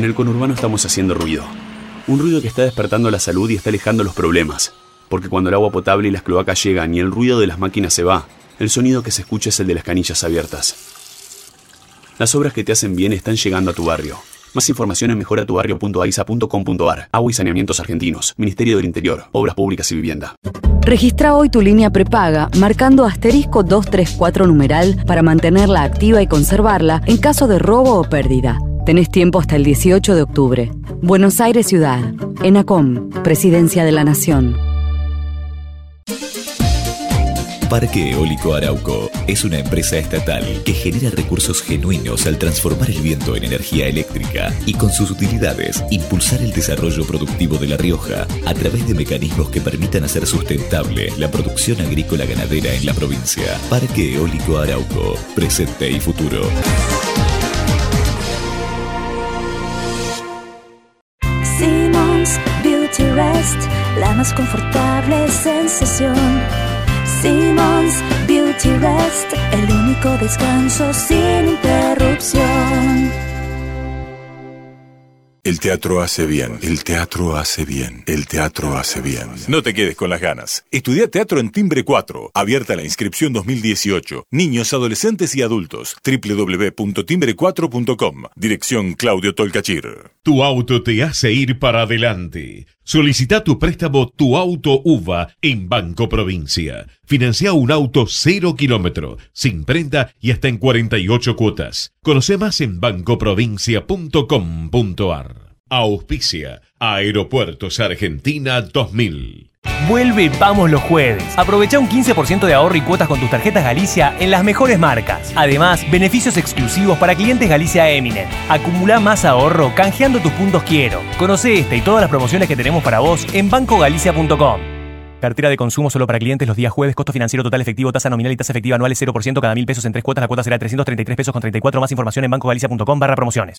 En el conurbano estamos haciendo ruido. Un ruido que está despertando la salud y está alejando los problemas. Porque cuando el agua potable y las cloacas llegan y el ruido de las máquinas se va, el sonido que se escucha es el de las canillas abiertas. Las obras que te hacen bien están llegando a tu barrio. Más información en mejoratubarrio.aisa.com.ar. Agua y saneamientos argentinos. Ministerio del Interior. Obras públicas y vivienda. Registra hoy tu línea prepaga marcando asterisco 234 numeral para mantenerla activa y conservarla en caso de robo o pérdida. Tenés tiempo hasta el 18 de octubre. Buenos Aires Ciudad. ENACOM. Presidencia de la Nación. Parque Eólico Arauco es una empresa estatal que genera recursos genuinos al transformar el viento en energía eléctrica y con sus utilidades impulsar el desarrollo productivo de La Rioja a través de mecanismos que permitan hacer sustentable la producción agrícola ganadera en la provincia. Parque Eólico Arauco, presente y futuro. Beauty Rest, la más confortable sensación. Simmons Beauty Rest, el único descanso sin interrupción. El teatro hace bien, el teatro hace bien, el teatro hace bien. No te quedes con las ganas. Estudia teatro en Timbre 4. Abierta la inscripción 2018. Niños, adolescentes y adultos. www.timbre4.com. Dirección Claudio Tolcachir. Tu auto te hace ir para adelante. Solicita tu préstamo Tu Auto UVA en Banco Provincia. Financia un auto cero kilómetro, sin prenda y hasta en 48 cuotas. Conoce más en bancoprovincia.com.ar. Auspicia Aeropuertos Argentina 2000. Vuelve Vamos los jueves. Aprovecha un 15% de ahorro y cuotas con tus tarjetas Galicia en las mejores marcas. Además, beneficios exclusivos para clientes Galicia Eminent. Acumula más ahorro canjeando tus puntos Quiero. Conoce esta y todas las promociones que tenemos para vos en bancogalicia.com. Cartera de consumo solo para clientes los días jueves. Costo financiero total efectivo, tasa nominal y tasa efectiva anual es 0% cada mil pesos en tres cuotas. La cuota será 333 pesos con 34. Más información en bancogalicia.com barra promociones.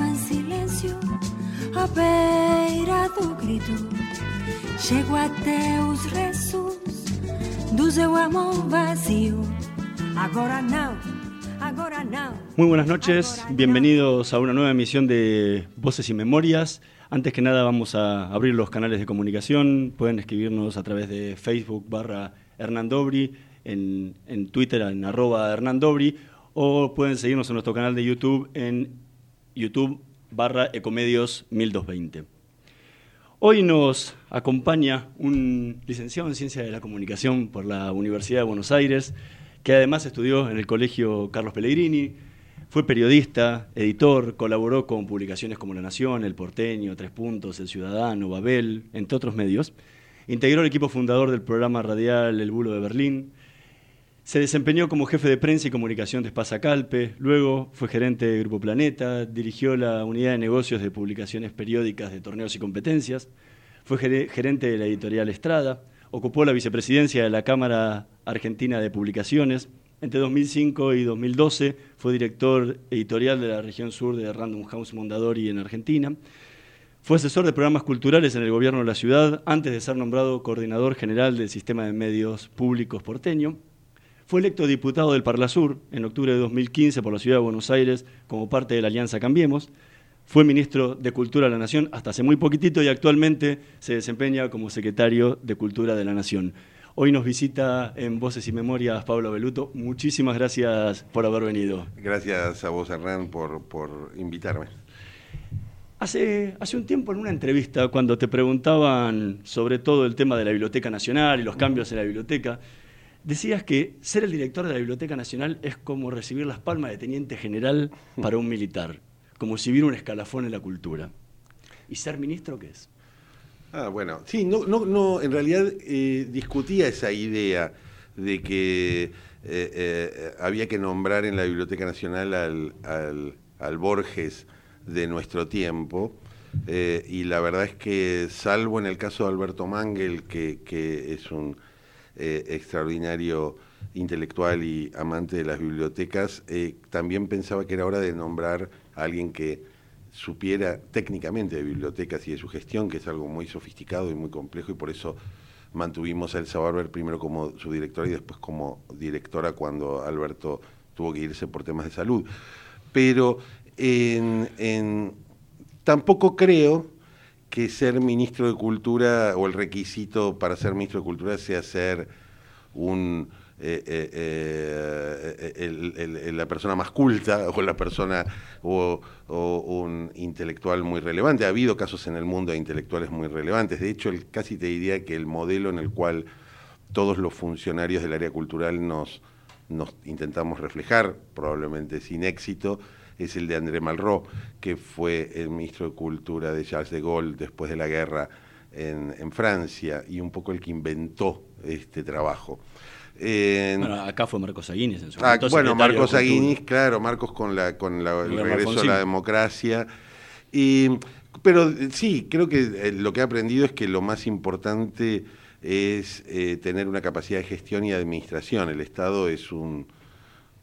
e ato em silêncio à beira do grito. Chego até os restos do seu amor vazio agora não agora não. Muy buenas noches, bienvenidos a una nueva emisión de Voces y Memorias. Antes que nada vamos a abrir los canales de comunicación, pueden escribirnos a través de Facebook barra Hernán Dobri, en, en Twitter en arroba Hernán Dobri, o pueden seguirnos en nuestro canal de YouTube en YouTube barra Ecomedios 1220. Hoy nos acompaña un licenciado en Ciencia de la Comunicación por la Universidad de Buenos Aires, que además estudió en el Colegio Carlos Pellegrini, fue periodista, editor, colaboró con publicaciones como La Nación, El Porteño, Tres Puntos, El Ciudadano, Babel, entre otros medios. Integró el equipo fundador del programa radial El Bulo de Berlín. Se desempeñó como jefe de prensa y comunicación de Espasa Calpe, luego fue gerente de Grupo Planeta, dirigió la unidad de negocios de publicaciones periódicas de torneos y competencias, fue gere- gerente de la editorial Estrada, ocupó la vicepresidencia de la Cámara Argentina de Publicaciones. Entre 2005 y 2012 fue director editorial de la región sur de Random House Mondadori en Argentina. Fue asesor de programas culturales en el gobierno de la ciudad antes de ser nombrado coordinador general del sistema de medios públicos porteño. Fue electo diputado del Parlasur en octubre de 2015 por la ciudad de Buenos Aires como parte de la Alianza Cambiemos. Fue ministro de Cultura de la Nación hasta hace muy poquitito y actualmente se desempeña como secretario de Cultura de la Nación. Hoy nos visita en Voces y Memorias Pablo Beluto. Muchísimas gracias por haber venido. Gracias a vos, Hernán, por, por invitarme. Hace, hace un tiempo en una entrevista, cuando te preguntaban sobre todo el tema de la Biblioteca Nacional y los cambios en la biblioteca, decías que ser el director de la Biblioteca Nacional es como recibir las palmas de teniente general para un militar, como si hubiera un escalafón en la cultura. ¿Y ser ministro qué es? Ah, bueno, sí, no, no, no, en realidad eh, discutía esa idea de que había que nombrar en la Biblioteca Nacional al, al Borges de nuestro tiempo. y la verdad es que, salvo en el caso de Alberto Mangel, que, que es un extraordinario intelectual y amante de las bibliotecas, eh, también pensaba que era hora de nombrar a alguien que supiera técnicamente de bibliotecas y de su gestión, que es algo muy sofisticado y muy complejo, y por eso mantuvimos a Elsa Barber primero como su directora y después como directora cuando Alberto tuvo que irse por temas de salud. Pero tampoco creo que ser ministro de Cultura o el requisito para ser ministro de Cultura sea ser un eh, eh, eh, la persona más culta o la persona o, un intelectual muy relevante. Ha habido casos en el mundo de intelectuales muy relevantes. De hecho, casi te diría que el modelo en el cual todos los funcionarios del área cultural nos, nos intentamos reflejar, probablemente sin éxito, es el de André Malraux, que fue el ministro de Cultura de Charles de Gaulle después de la guerra en, en Francia y un poco el que inventó este trabajo bueno, acá fue Marcos Aguinis en su ah, Bueno, Marcos Aguinis, claro, Marcos con, la, con la, el regreso a la democracia. Y, pero sí, creo que eh, lo que he aprendido es que lo más importante es eh, tener una capacidad de gestión y administración. El Estado es un,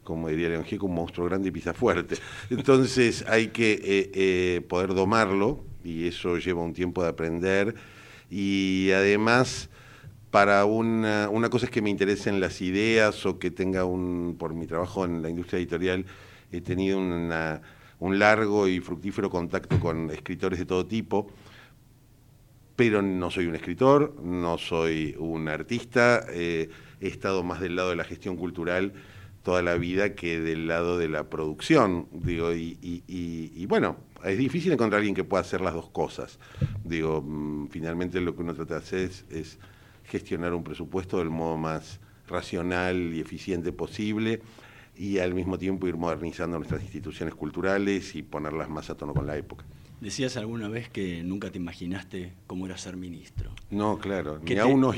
como diría León Gieco, un monstruo grande y pisa fuerte. Entonces hay que eh, poder domarlo y eso lleva un tiempo de aprender. Y además para una, una cosa es que me interesen las ideas o que tenga un, por mi trabajo en la industria editorial, he tenido un largo y fructífero contacto con escritores de todo tipo, pero no soy un escritor, no soy un artista, eh, he estado más del lado de la gestión cultural toda la vida que del lado de la producción, digo, y, y, bueno, es difícil encontrar alguien que pueda hacer las dos cosas. Digo, mm, finalmente lo que uno trata de hacer es gestionar un presupuesto del modo más racional y eficiente posible y al mismo tiempo ir modernizando nuestras instituciones culturales y ponerlas más a tono con la época. Decías alguna vez que nunca te imaginaste cómo era ser ministro. No, claro, ni aún no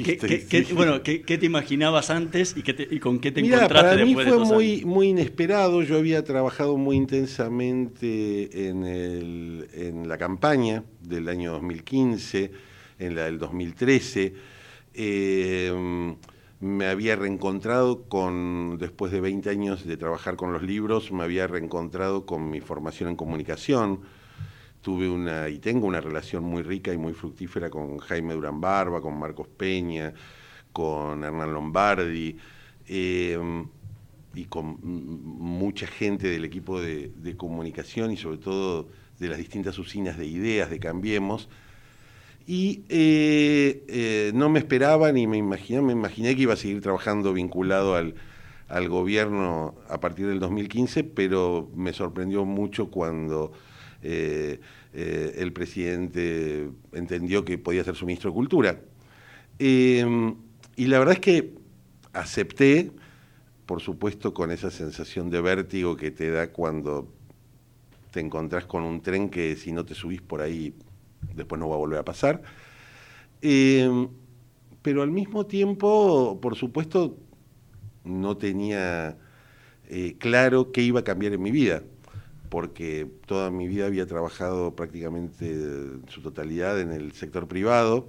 Bueno, ¿qué, te imaginabas antes y, y con qué te encontraste para mí fue muy, muy inesperado. Yo había trabajado muy intensamente en, el, en la campaña del año 2015, en la del 2013 eh, me había reencontrado con, después de 20 años de trabajar con los libros, me había reencontrado con mi formación en comunicación. Tuve una y tengo una relación muy rica y muy fructífera con Jaime Durán Barba, con Marcos Peña, con Hernán Lombardi eh, y con mucha gente del equipo de, comunicación y sobre todo de las distintas usinas de ideas de Cambiemos. Y eh, eh, no me esperaba ni me imaginé, me imaginé que iba a seguir trabajando vinculado al, gobierno a partir del 2015, pero me sorprendió mucho cuando eh, el presidente entendió que podía ser su ministro de Cultura. Em, y la verdad es que acepté, por supuesto, con esa sensación de vértigo que te da cuando te encontrás con un tren que si no te subís por ahí después no va a volver a pasar. Eh, pero al mismo tiempo, por supuesto, no tenía eh, claro qué iba a cambiar en mi vida, porque toda mi vida había trabajado prácticamente en su totalidad en el sector privado.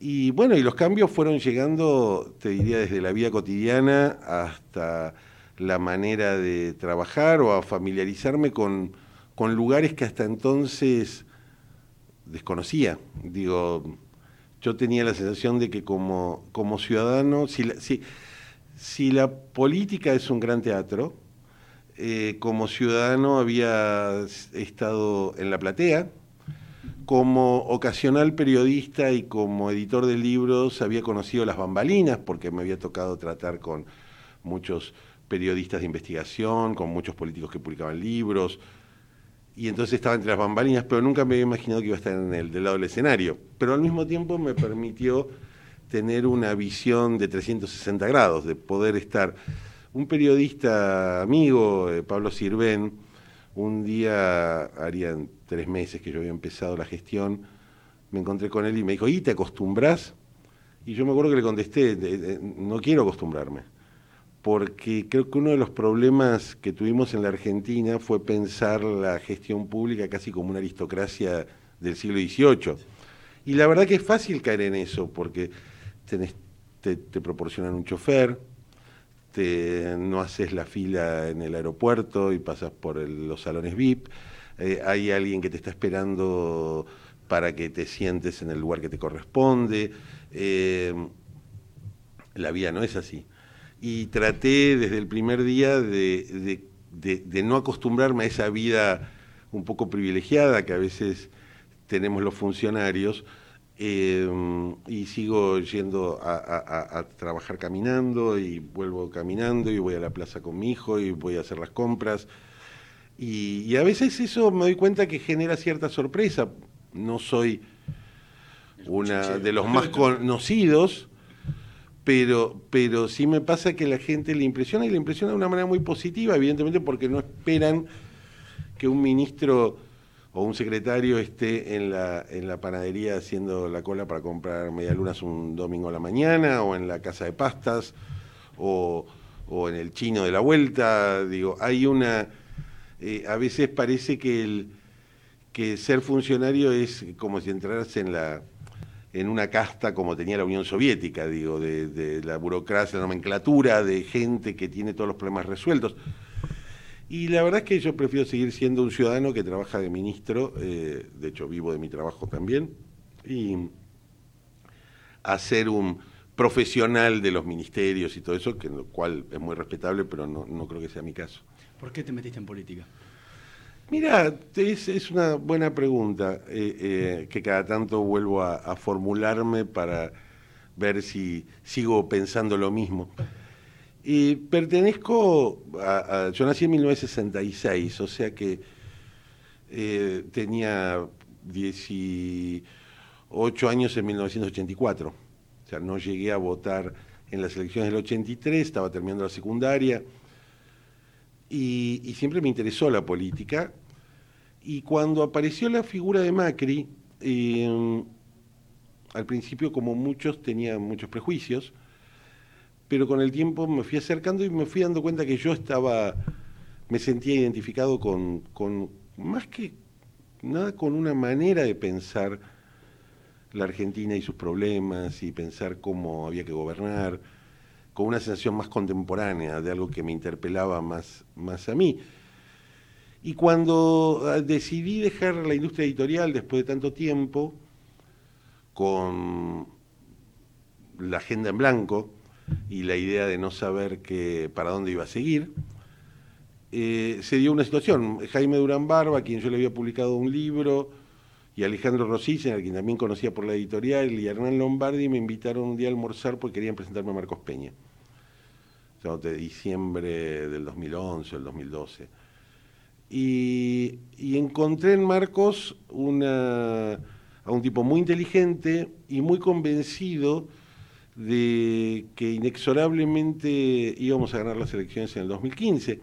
Y bueno, y los cambios fueron llegando, te diría, desde la vida cotidiana hasta la manera de trabajar o a familiarizarme con, con lugares que hasta entonces desconocía. Digo, yo tenía la sensación de que como, como ciudadano, si si, la política es un gran teatro, eh, como ciudadano había estado en la platea, como ocasional periodista y como editor de libros había conocido las bambalinas porque me había tocado tratar con muchos periodistas de investigación, con muchos políticos que publicaban libros, y entonces estaba entre las bambalinas, pero nunca me había imaginado que iba a estar en el del lado del escenario. Pero al mismo tiempo me permitió tener una visión de 360 grados, de poder estar. Un periodista amigo, eh, Pablo Sirven, un día, harían tres meses que yo había empezado la gestión, me encontré con él y me dijo, ¿y te acostumbras? Y yo me acuerdo que le contesté, no quiero acostumbrarme, porque creo que uno de los problemas que tuvimos en la Argentina fue pensar la gestión pública casi como una aristocracia del siglo XVIII. Y la verdad que es fácil caer en eso, porque te, proporcionan un chofer, te, no haces la fila en el aeropuerto y pasas por los salones VIP, eh, hay alguien que te está esperando para que te sientes en el lugar que te corresponde. Eh, la vida no es así. Y traté desde el primer día de, no acostumbrarme a esa vida un poco privilegiada que a veces tenemos los funcionarios. Eh, y sigo yendo a, trabajar caminando y vuelvo caminando y voy a la plaza con mi hijo y voy a hacer las compras. Y, y a veces eso me doy cuenta que genera cierta sorpresa. No soy una de los más conocidos, pero, pero sí me pasa que la gente le impresiona y le impresiona de una manera muy positiva, evidentemente porque no esperan que un ministro o un secretario esté en la, en la panadería haciendo la cola para comprar medialunas un domingo a la mañana, o en la casa de pastas, o, o en el chino de la vuelta. Digo, hay una. Eh, a veces parece que, el, que ser funcionario es como si entrarse en la en una casta como tenía la Unión Soviética, digo, de, la burocracia, la nomenclatura, de gente que tiene todos los problemas resueltos. Y la verdad es que yo prefiero seguir siendo un ciudadano que trabaja de ministro, eh, de hecho vivo de mi trabajo también, y hacer un profesional de los ministerios y todo eso, que lo cual es muy respetable, pero no, no creo que sea mi caso. ¿Por qué te metiste en política? Mira, es, una buena pregunta eh, eh, que cada tanto vuelvo a, formularme para ver si sigo pensando lo mismo. Y pertenezco a, Yo nací en 1966, o sea que eh, tenía 18 años en 1984. O sea, no llegué a votar en las elecciones del 83, estaba terminando la secundaria y, siempre me interesó la política. Y cuando apareció la figura de Macri, em, al principio como muchos tenía muchos prejuicios, pero con el tiempo me fui acercando y me fui dando cuenta que yo estaba, me sentía identificado con, más que nada con una manera de pensar la Argentina y sus problemas y pensar cómo había que gobernar con una sensación más contemporánea de algo que me interpelaba más, más a mí. Y cuando ah, decidí dejar la industria editorial después de tanto tiempo, con la agenda en blanco y la idea de no saber que, para dónde iba a seguir, eh, se dio una situación. Jaime Durán Barba, a quien yo le había publicado un libro, y Alejandro Rosicen, a quien también conocía por la editorial, y Hernán Lombardi me invitaron un día a almorzar porque querían presentarme a Marcos Peña de diciembre del 2011, el 2012. Y, encontré en Marcos a un tipo muy inteligente y muy convencido de que inexorablemente íbamos a ganar las elecciones en el 2015.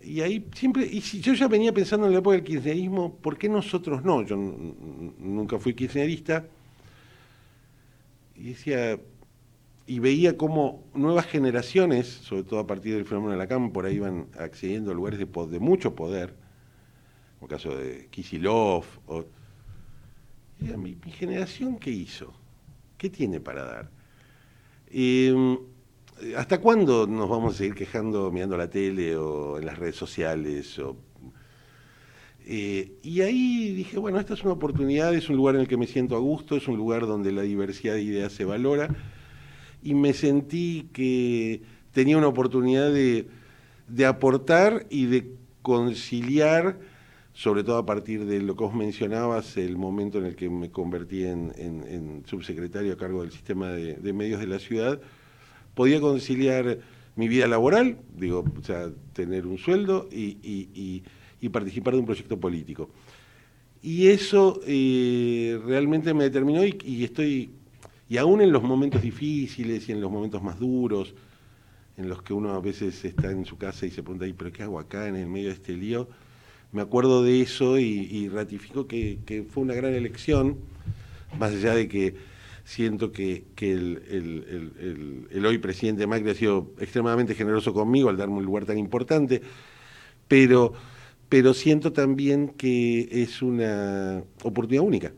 Y ahí siempre, y si yo ya venía pensando en la época del kirchnerismo, ¿por qué nosotros no? Yo nunca fui kirchnerista. Y decía, y veía cómo nuevas generaciones, sobre todo a partir del fenómeno de la CAM, por ahí iban accediendo a lugares de, de mucho poder, como el caso de Kisilov. O, mi, generación, ¿qué hizo? ¿Qué tiene para dar? Em, ¿Hasta cuándo nos vamos a seguir quejando mirando la tele o en las redes sociales? Eh, y ahí dije, bueno, esta es una oportunidad, es un lugar en el que me siento a gusto, es un lugar donde la diversidad de ideas se valora y me sentí que tenía una oportunidad de, aportar y de conciliar, sobre todo a partir de lo que vos mencionabas, el momento en el que me convertí en, subsecretario a cargo del sistema de, medios de la ciudad, podía conciliar mi vida laboral, digo, o sea, tener un sueldo y, participar de un proyecto político. Y eso eh, realmente me determinó y estoy y aún en los momentos difíciles y en los momentos más duros, en los que uno a veces está en su casa y se pregunta, ¿pero qué hago acá en el medio de este lío? Me acuerdo de eso y, ratifico que, fue una gran elección, más allá de que siento que, el, hoy presidente Macri ha sido extremadamente generoso conmigo al darme un lugar tan importante, pero, pero siento también que es una oportunidad única.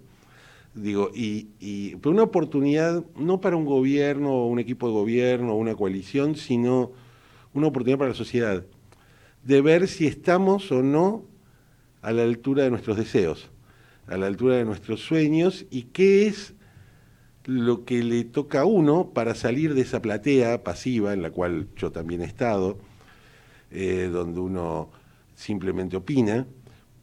Digo, y, y una oportunidad no para un gobierno o un equipo de gobierno o una coalición, sino una oportunidad para la sociedad de ver si estamos o no a la altura de nuestros deseos, a la altura de nuestros sueños y qué es lo que le toca a uno para salir de esa platea pasiva en la cual yo también he estado, eh, donde uno simplemente opina,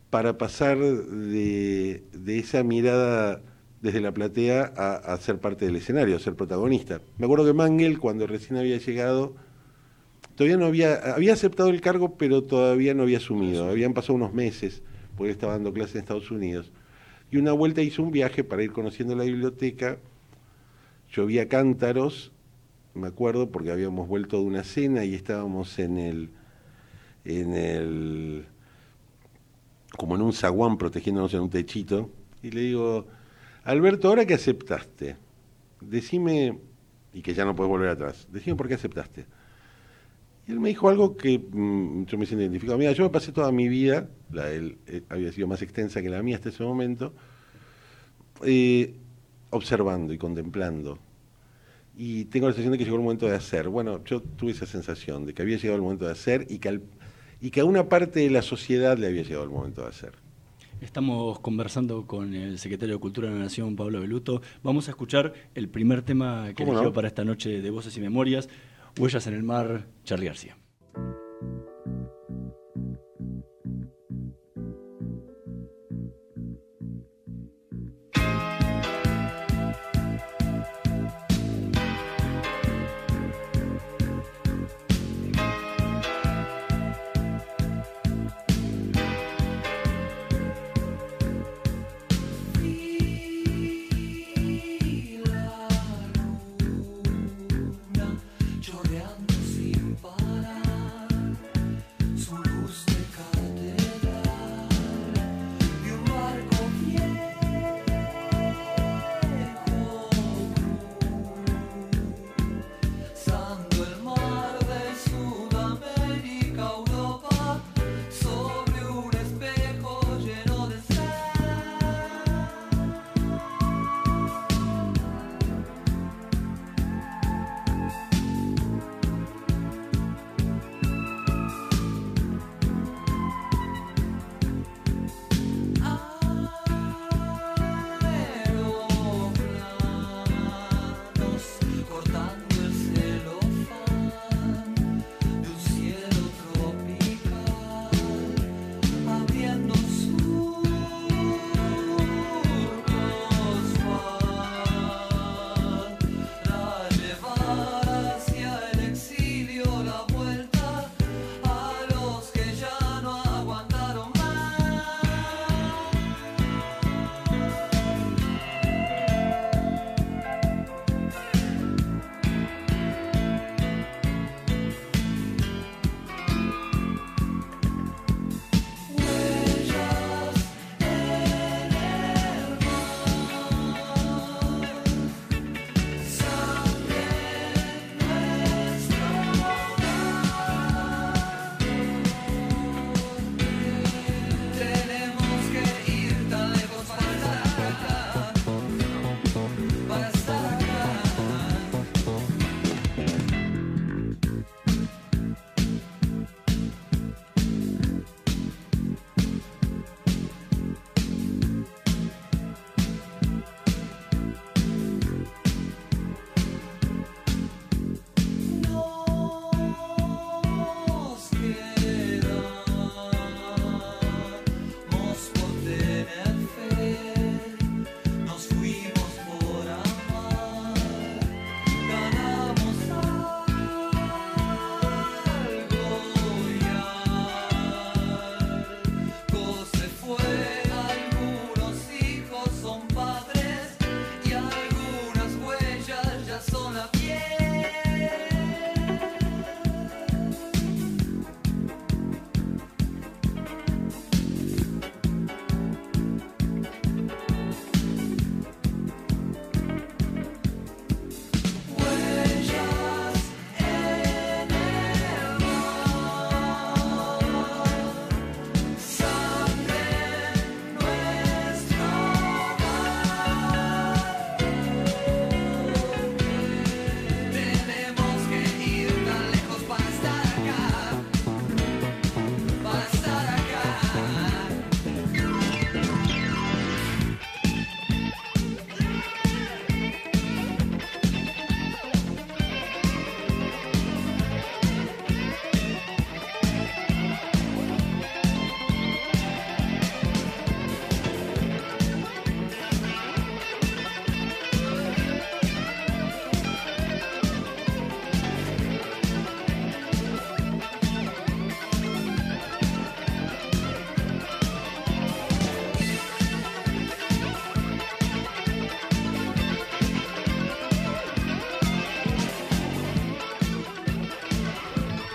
para pasar de, esa mirada desde la platea a, ser parte del escenario, a ser protagonista. Me acuerdo que Mangel, cuando recién había llegado, todavía no había, había aceptado el cargo, pero todavía no había asumido. Habían pasado unos meses, porque estaba dando clases en Estados Unidos. Y una vuelta hizo un viaje para ir conociendo la biblioteca llovía cántaros, me acuerdo, porque habíamos vuelto de una cena y estábamos en el, en el, como en un zaguán protegiéndonos en un techito, y le digo, Alberto, ahora que aceptaste, decime, y que ya no puedes volver atrás, decime por qué aceptaste. Y él me dijo algo que mm, yo me siento identificado. Mira, yo me pasé toda mi vida, la de él eh, había sido más extensa que la mía hasta ese momento, eh, observando y contemplando. Y tengo la sensación de que llegó el momento de hacer. Bueno, yo tuve esa sensación de que había llegado el momento de hacer y que, y que a una parte de la sociedad le había llegado el momento de hacer. Estamos conversando con el secretario de Cultura de la Nación, Pablo Beluto. Vamos a escuchar el primer tema que eligió para esta noche de Voces y Memorias, Huellas en el Mar, Charlie García.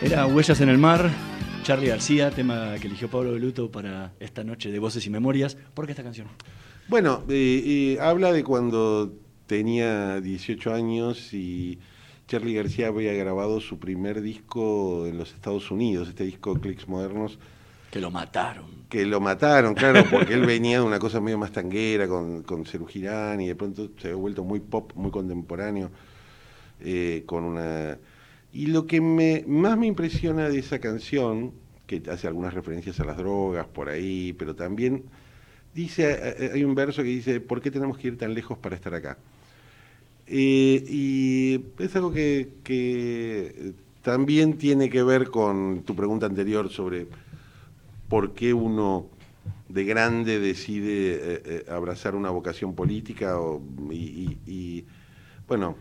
Era Huellas en el Mar, Charlie García, tema que eligió Pablo Beluto para esta noche de Voces y Memorias. ¿Por qué esta canción? Bueno, eh, eh, habla de cuando tenía 18 años y Charlie García había grabado su primer disco en los Estados Unidos, este disco Clicks Modernos. Que lo mataron. Que lo mataron, claro, porque él venía de una cosa medio más tanguera con, con Cerú Girán y de pronto se había vuelto muy pop, muy contemporáneo, eh, con una... Y lo que me, más me impresiona de esa canción, que hace algunas referencias a las drogas por ahí, pero también dice, eh, eh, hay un verso que dice, ¿por qué tenemos que ir tan lejos para estar acá? Eh, y es algo que, también tiene que ver con tu pregunta anterior sobre por qué uno de grande decide abrazar una vocación política y, bueno,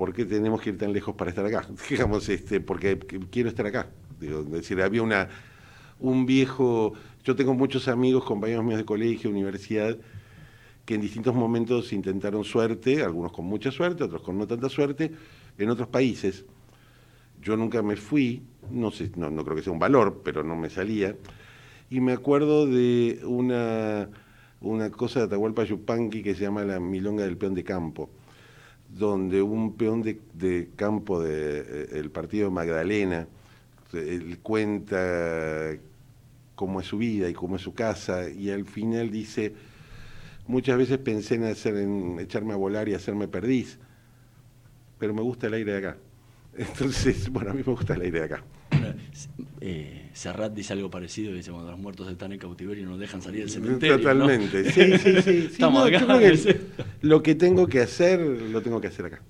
¿por qué tenemos que ir tan lejos para estar acá? Digamos, este, porque quiero estar acá. es decir, había una, un viejo yo tengo muchos amigos, compañeros míos de colegio, universidad, que en distintos momentos intentaron suerte, algunos con mucha suerte, otros con no tanta suerte, en otros países. Yo nunca me fui, no, sé, no, creo que sea un valor, pero no me salía. Y me acuerdo de una, una cosa de Atahualpa Yupanqui que se llama la Milonga del Peón de Campo, donde un peón de, campo del de, eh, partido Magdalena, él cuenta cómo es su vida y cómo es su casa, y al final dice, muchas veces pensé en, hacer, en echarme a volar y hacerme perdiz, pero me gusta el aire de acá. Entonces, bueno, a mí me gusta el aire de acá. Eh, Serrat dice algo parecido, dice, cuando los muertos están en cautiverio y nos dejan salir del cementerio. Totalmente, sí, sí, sí. Estamos acá. lo que tengo que hacer, lo tengo que hacer acá.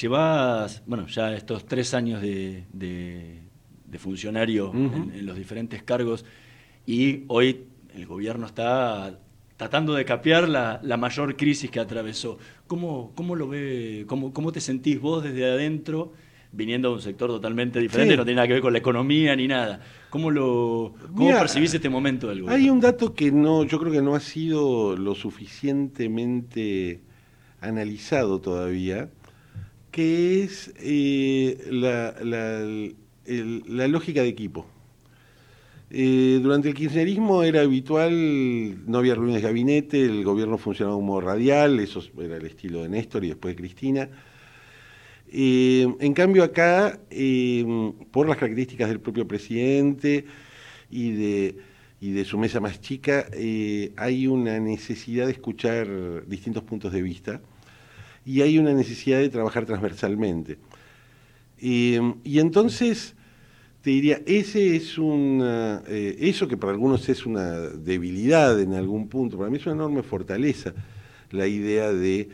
Llevas, bueno, ya estos tres años de, funcionario en, los diferentes cargos. Y hoy el gobierno está tratando de capear la, mayor crisis que atravesó. ¿Cómo, cómo lo ve, cómo, cómo te sentís vos desde adentro, viniendo de un sector totalmente diferente, no tiene nada que ver con la economía ni nada? ¿Cómo, lo, cómo percibís este momento del gobierno? Hay un dato que no, yo creo que no ha sido lo suficientemente analizado todavía, que es eh, la, la lógica de equipo. Eh, durante el kirchnerismo era habitual, no había reuniones de gabinete, el gobierno funcionaba de un modo radial, eso era el estilo de Néstor y después de Cristina. Eh, en cambio acá, eh, por las características del propio presidente y de, su mesa más chica, hay una necesidad de escuchar distintos puntos de vista y hay una necesidad de trabajar transversalmente. y entonces te diría, ese es una, eh, eso que para algunos es una debilidad en algún punto, para mí es una enorme fortaleza la idea de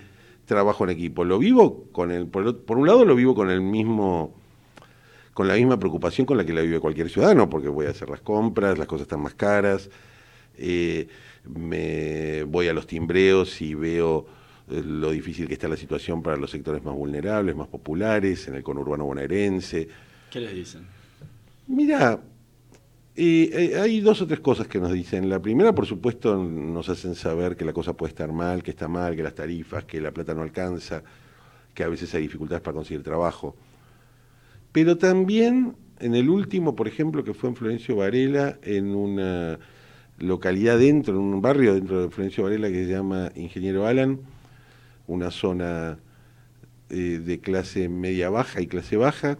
trabajo en equipo. Lo vivo con el, por, un lado lo vivo con el mismo, con la misma preocupación con la que la vive cualquier ciudadano, porque voy a hacer las compras, las cosas están más caras, eh, me voy a los timbreos y veo eh, lo difícil que está la situación para los sectores más vulnerables, más populares, en el conurbano bonaerense. ¿Qué les dicen? Mira, eh, eh, hay dos o tres cosas que nos dicen. La primera, por supuesto, nos hacen saber que la cosa puede estar mal, que está mal, que las tarifas, que la plata no alcanza, que a veces hay dificultades para conseguir trabajo. Pero también, en el último, por ejemplo, que fue en Florencio Varela, en una localidad dentro, en un barrio dentro de Florencio Varela que se llama Ingeniero Alan, una zona eh, de clase media baja y clase baja,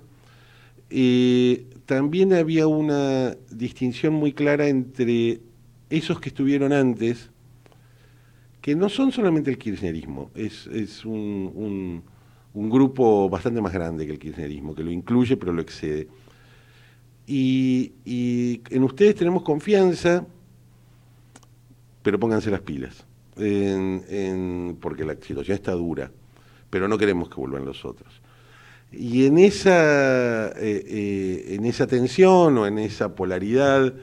también había una distinción muy clara entre esos que estuvieron antes, que no son solamente el kirchnerismo, es, un, grupo bastante más grande que el kirchnerismo, que lo incluye pero lo excede. Y, en ustedes tenemos confianza, pero pónganse las pilas, porque la situación está dura, pero no queremos que vuelvan los otros. Y en esa, eh, eh, en esa tensión o en esa polaridad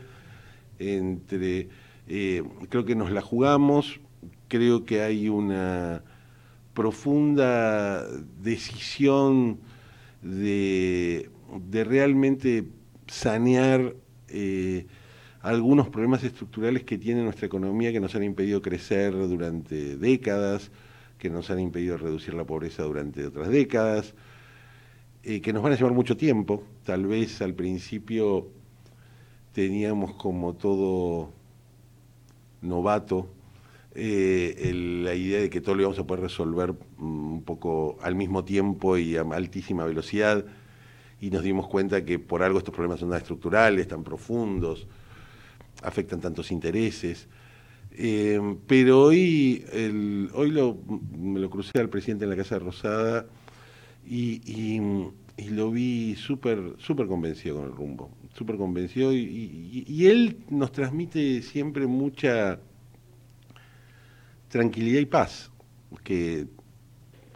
entre, eh, creo que nos la jugamos, creo que hay una profunda decisión de, de realmente sanear algunos problemas estructurales que tiene nuestra economía que nos han impedido crecer durante décadas, que nos han impedido reducir la pobreza durante otras décadas eh, que nos van a llevar mucho tiempo. Tal vez al principio teníamos como todo novato eh, la idea de que todo lo íbamos a poder resolver mm, un poco al mismo tiempo y a altísima velocidad y nos dimos cuenta que por algo estos problemas son tan estructurales, tan profundos, afectan tantos intereses. Eh, pero hoy, hoy me lo crucé al presidente en la Casa Rosada y, lo vi súper súper convencido con el rumbo, súper convencido y él nos transmite siempre mucha tranquilidad y paz, que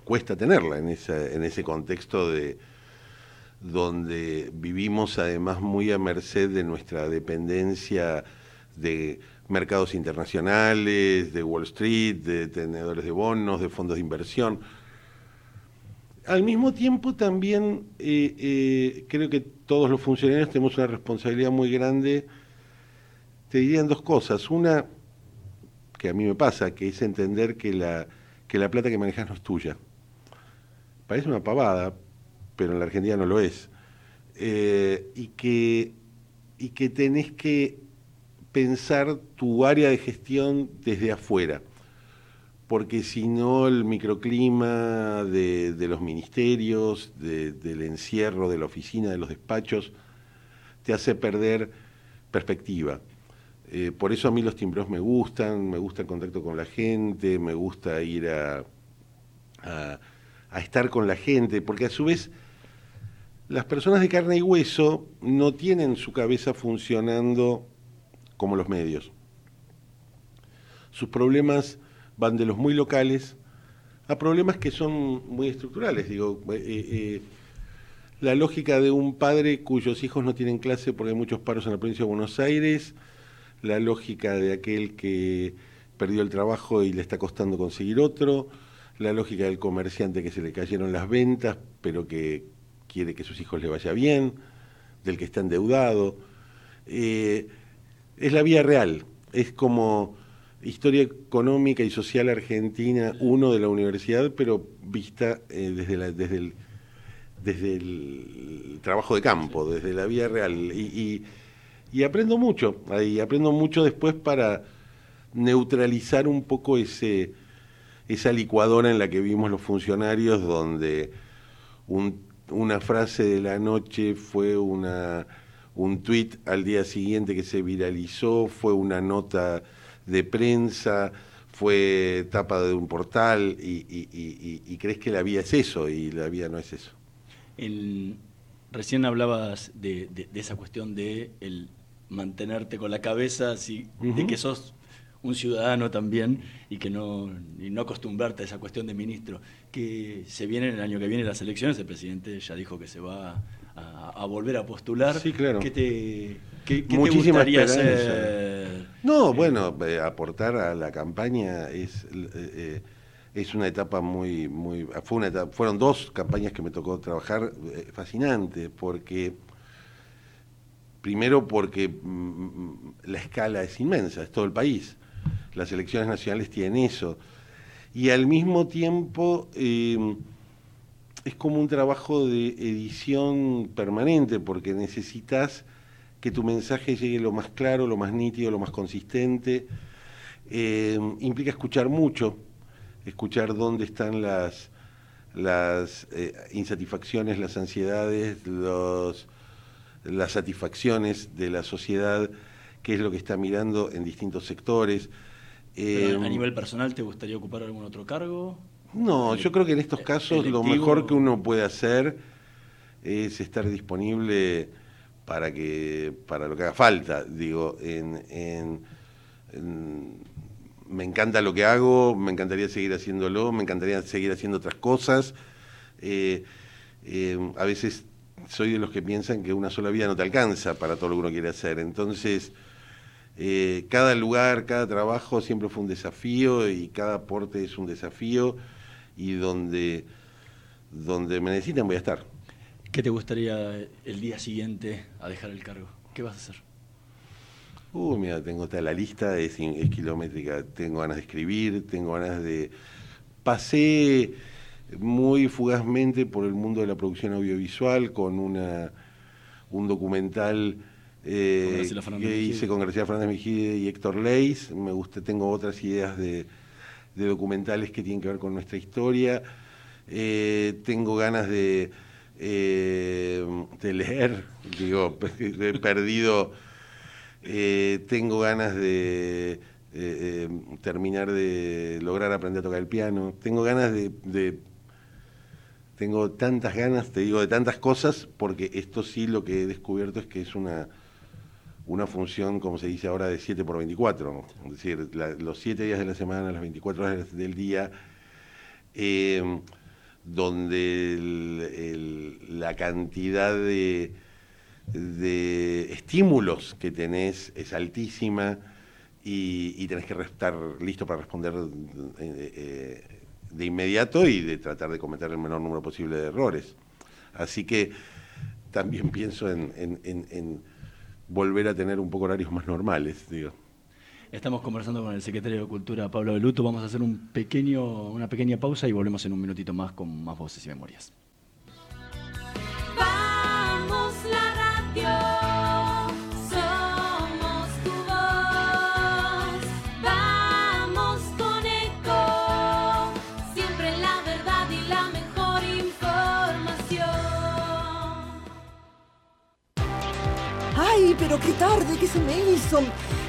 cuesta tenerla en, en ese contexto de donde vivimos además muy a merced de nuestra dependencia de mercados internacionales, de Wall Street, de tenedores de bonos, de fondos de inversión. Al mismo tiempo también eh, eh, creo que todos los funcionarios tenemos una responsabilidad muy grande, te dirían dos cosas. Una, que a mí me pasa, que es entender que la, que la plata que manejas no es tuya. Parece una pavada, pero en la Argentina no lo es. Eh, y, que, y que tenés que pensar tu área de gestión desde afuera, porque si no el microclima de, los ministerios, del encierro, de la oficina, de los despachos, te hace perder perspectiva. Eh, por eso a mí los timbros me gustan, me gusta el contacto con la gente, me gusta ir a, a, estar con la gente, porque a su vez las personas de carne y hueso no tienen su cabeza funcionando como los medios. Sus problemas van de los muy locales a problemas que son muy estructurales. Digo, eh, eh, la lógica de un padre cuyos hijos no tienen clase porque hay muchos paros en la provincia de Buenos Aires, la lógica de aquel que perdió el trabajo y le está costando conseguir otro, la lógica del comerciante que se le cayeron las ventas, pero que quiere que sus hijos le vaya bien, del que está endeudado. Eh, es la vía real, es como historia económica y social argentina, uno de la universidad, pero vista eh, desde, la, desde, el, desde el trabajo de campo, desde la vía real. y y aprendo mucho, ahí aprendo mucho después para neutralizar un poco ese, esa licuadora en la que vimos los funcionarios, donde una frase de la noche fue una, un tuit al día siguiente que se viralizó, fue una nota de prensa, fue tapa de un portal y, crees que la vida es eso y la vida no es eso. recién hablabas de, esa cuestión de el mantenerte con la cabeza así, de que sos un ciudadano también y que no, y no acostumbrarte a esa cuestión de ministro. Que se viene el año que viene las elecciones, el presidente ya dijo que se va a, volver a postular. Sí, claro. ¿Qué te, qué, te gustaría hacer? No, bueno, eh, aportar a la campaña es... Eh, eh, es una etapa muy, muy, fue una etapa, fueron dos campañas que me tocó trabajar fascinantes, porque Primero porque mm, mm, la escala es inmensa, es todo el país. Las elecciones nacionales tienen eso. Y al mismo tiempo em, es como un trabajo de edición permanente, porque necesitas que tu mensaje llegue lo más claro, lo más nítido, lo más consistente. Em, implica escuchar mucho, escuchar dónde están las, las eh, insatisfacciones, las ansiedades, los las satisfacciones de la sociedad, qué es lo que está mirando en distintos sectores. ¿A eh, nivel personal te gustaría ocupar algún otro cargo? No, yo creo que en estos casos lo mejor que uno puede hacer es estar disponible para que para lo que haga falta. Digo, en, me encanta lo que hago, me encantaría seguir haciéndolo, me encantaría seguir haciendo otras cosas. Eh, eh, a veces soy de los que piensan que una sola vida no te alcanza para todo lo que uno quiere hacer. Entonces, eh, cada lugar, cada trabajo siempre fue un desafío y cada aporte es un desafío y donde, donde me necesitan voy a estar. ¿Qué te gustaría el día siguiente a dejar el cargo? ¿Qué vas a hacer? Uy, mira, tengo toda la lista, es, es kilométrica. Tengo ganas de escribir, tengo ganas de... Pasé muy fugazmente por el mundo de la producción audiovisual con una, un documental eh, que hice con Graciela Fernández Mejide y Héctor Leis. Me gusta, tengo otras ideas de, documentales que tienen que ver con nuestra historia. Eh, tengo ganas de, eh, de leer, digo, he perdido, tengo ganas de terminar de lograr aprender a tocar el piano, tengo ganas de tengo tantas ganas, te digo, de tantas cosas, porque esto sí lo que he descubierto es que es una, una función, como se dice ahora, de 7 por 24. Es decir, los 7 días de la semana, las 24 horas del día, eh, donde la cantidad de, de, estímulos que tenés es altísima y, tenés que estar listo para responder eh, eh, de inmediato y de tratar de cometer el menor número posible de errores. Así que también pienso en volver a tener un poco horarios más normales, digo. Estamos conversando con el secretario de Cultura, Pablo Beluto. Vamos a hacer un pequeño, una pequeña pausa y volvemos en un minutito más con más voces y memorias. Vamos la radio. pero qué tarde que se me hizo.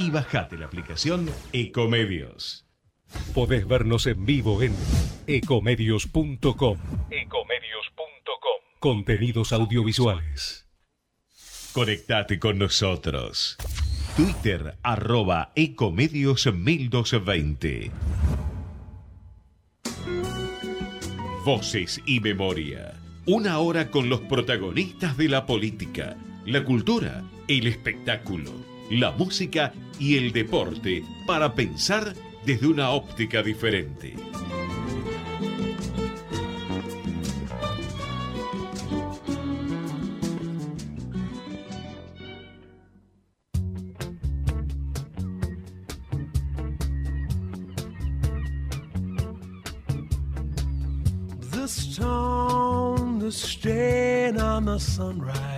y bajate la aplicación Ecomedios. Podés vernos en vivo en ecomedios.com. Ecomedios.com. Contenidos audiovisuales. Conectate con nosotros. Twitter arroba Ecomedios 1220. Voces y memoria. Una hora con los protagonistas de la política, la cultura, el espectáculo la música y el deporte para pensar desde una óptica diferente. This town, on the sunrise.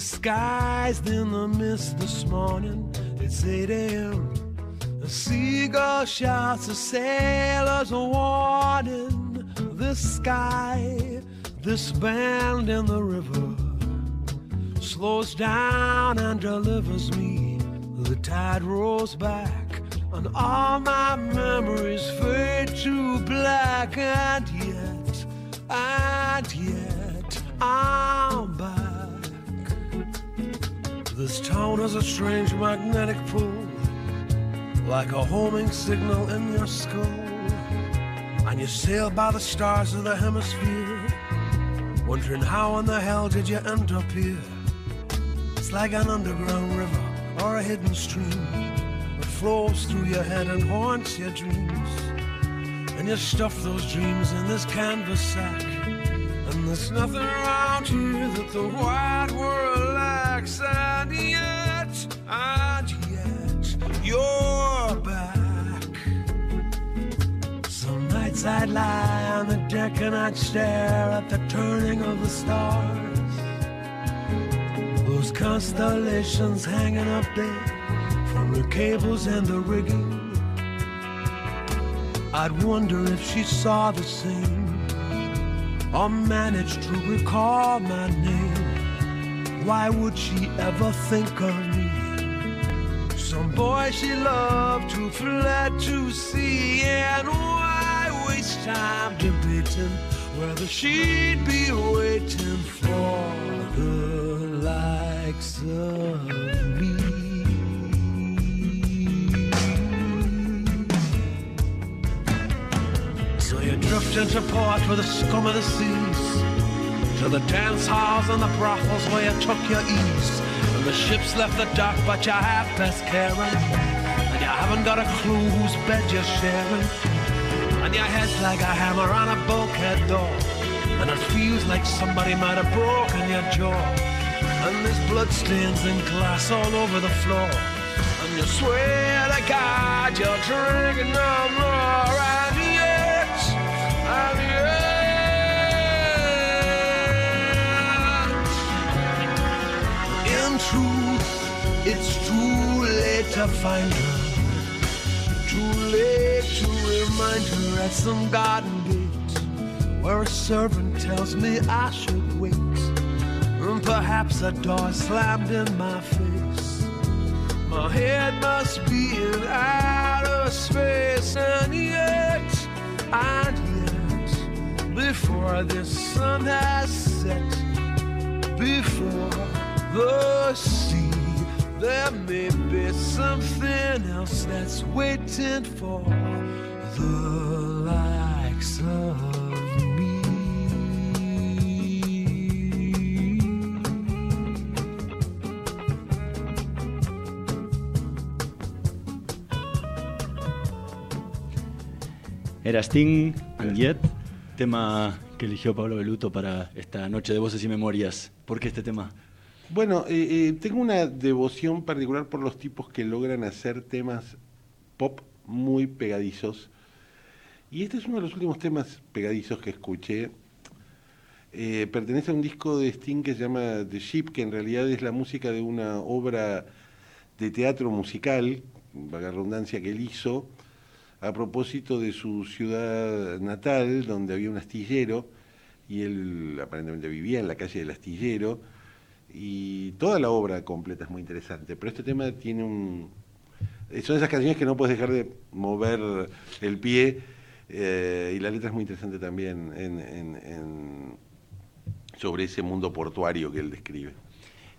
Disguised in the mist this morning. It's 8 a.m. A seagull shouts, a sailor's warning. The sky, this band in the river, slows down and delivers me. The tide rolls back, and all my memories fade to black, and yet, and yet, I'm This town has a strange magnetic pull, like a homing signal in your skull. And you sail by the stars of the hemisphere, wondering how in the hell did you end up here? It's like an underground river or a hidden stream that flows through your head and haunts your dreams. And you stuff those dreams in this canvas sack. And there's nothing around here that the wide world And yet, and yet, you're back. Some nights I'd lie on the deck and I'd stare at the turning of the stars. Those constellations hanging up there from the cables and the rigging. I'd wonder if she saw the same or manage to recall my name. Why would she ever think of me? Some boy she loved who fled to sea, and why waste time debating whether she'd be waiting for the likes of me? So you drift into port with the scum of the seas To the dance halls and the brothels where you took your ease. And the ships left the dock but you have best caring. And you haven't got a clue whose bed you're sharing. And your head's like a hammer on a bulkhead door. And it feels like somebody might have broken your jaw. And there's bloodstains and glass all over the floor. And you swear to God you're drinking no more. And yet, and late to find her. Too late to remind her at some garden gate Where a servant tells me I should wait. And perhaps a door slammed in my face. My head must be in outer space And yet, and yet Before the sun has set Before the sea There may be something else that's waiting for the likes of me. Era Sting and Yet, tema que eligió Pablo Beluto para esta noche de voces y memorias. ¿Por qué este tema? Bueno, eh, eh, tengo una devoción particular por los tipos que logran hacer temas pop muy pegadizos. Y este es uno de los últimos temas pegadizos que escuché. Eh, pertenece a un disco de Sting que se llama The Ship, que en realidad es la música de una obra de teatro musical, vaga redundancia, que él hizo a propósito de su ciudad natal, donde había un astillero, y él aparentemente vivía en la calle del astillero, y toda la obra completa es muy interesante, pero este tema tiene un... Son esas canciones que no puedes dejar de mover el pie, eh, y la letra es muy interesante también en, en- en- sobre ese mundo portuario que él describe.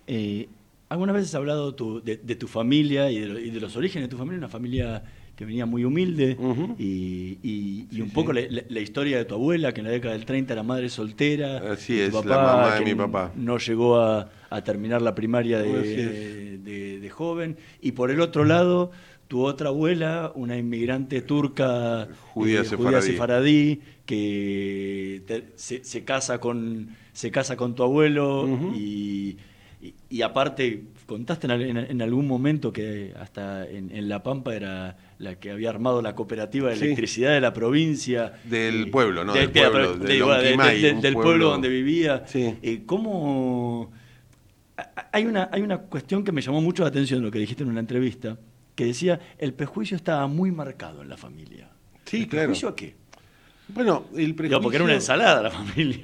Eh, ¿Algunas veces has hablado tu- de, de tu familia y de, lo- y de los orígenes de tu familia? Una familia que venía muy humilde y, y- y un poco la, la- la historia de tu abuela, que en la década del 30 era madre soltera. Así es, tu la mamá de mi papá. No llegó a, a terminar la primaria de, de- de joven. Y por el otro lado, tu otra abuela, una inmigrante turca Judía eh, sefaradí. sefaradí, que te- se, se casa con se casa con tu abuelo y, y- y aparte contaste en, al- en- en algún momento que hasta en, en La Pampa era la que había armado la cooperativa de Sí. electricidad de la provincia Del Y- pueblo, ¿no? de- Del pueblo, pro- de de- igual, de- Lonquimay, de- un del pueblo- pueblo donde vivía Eh, cómo hay una hay una cuestión que me llamó mucho la atención lo que dijiste en una entrevista que decía el prejuicio estaba muy marcado en la familia Sí, ¿El claro. prejuicio a qué? Bueno, el prejuicio... Porque era una ensalada la familia.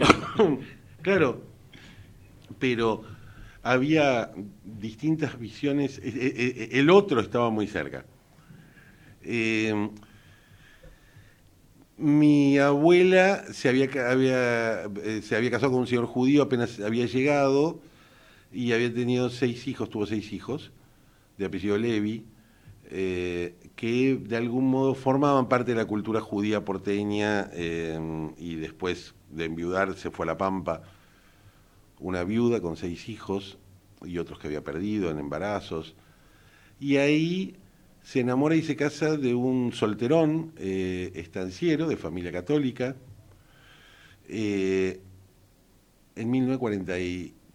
claro, pero había distintas visiones. eh, eh, eh, El otro estaba muy cerca. Eh, mi abuela se había, eh, se había casado con un señor judío, apenas había llegado, y había tenido seis hijos, tuvo seis hijos, de apellido Levi, eh, que de algún modo formaban parte de la cultura judía porteña, eh, y después de enviudar se fue a La Pampa, una viuda con seis hijos, y otros que había perdido en embarazos, y ahí se enamora y se casa de un solterón eh, estanciero de familia católica. en 1940,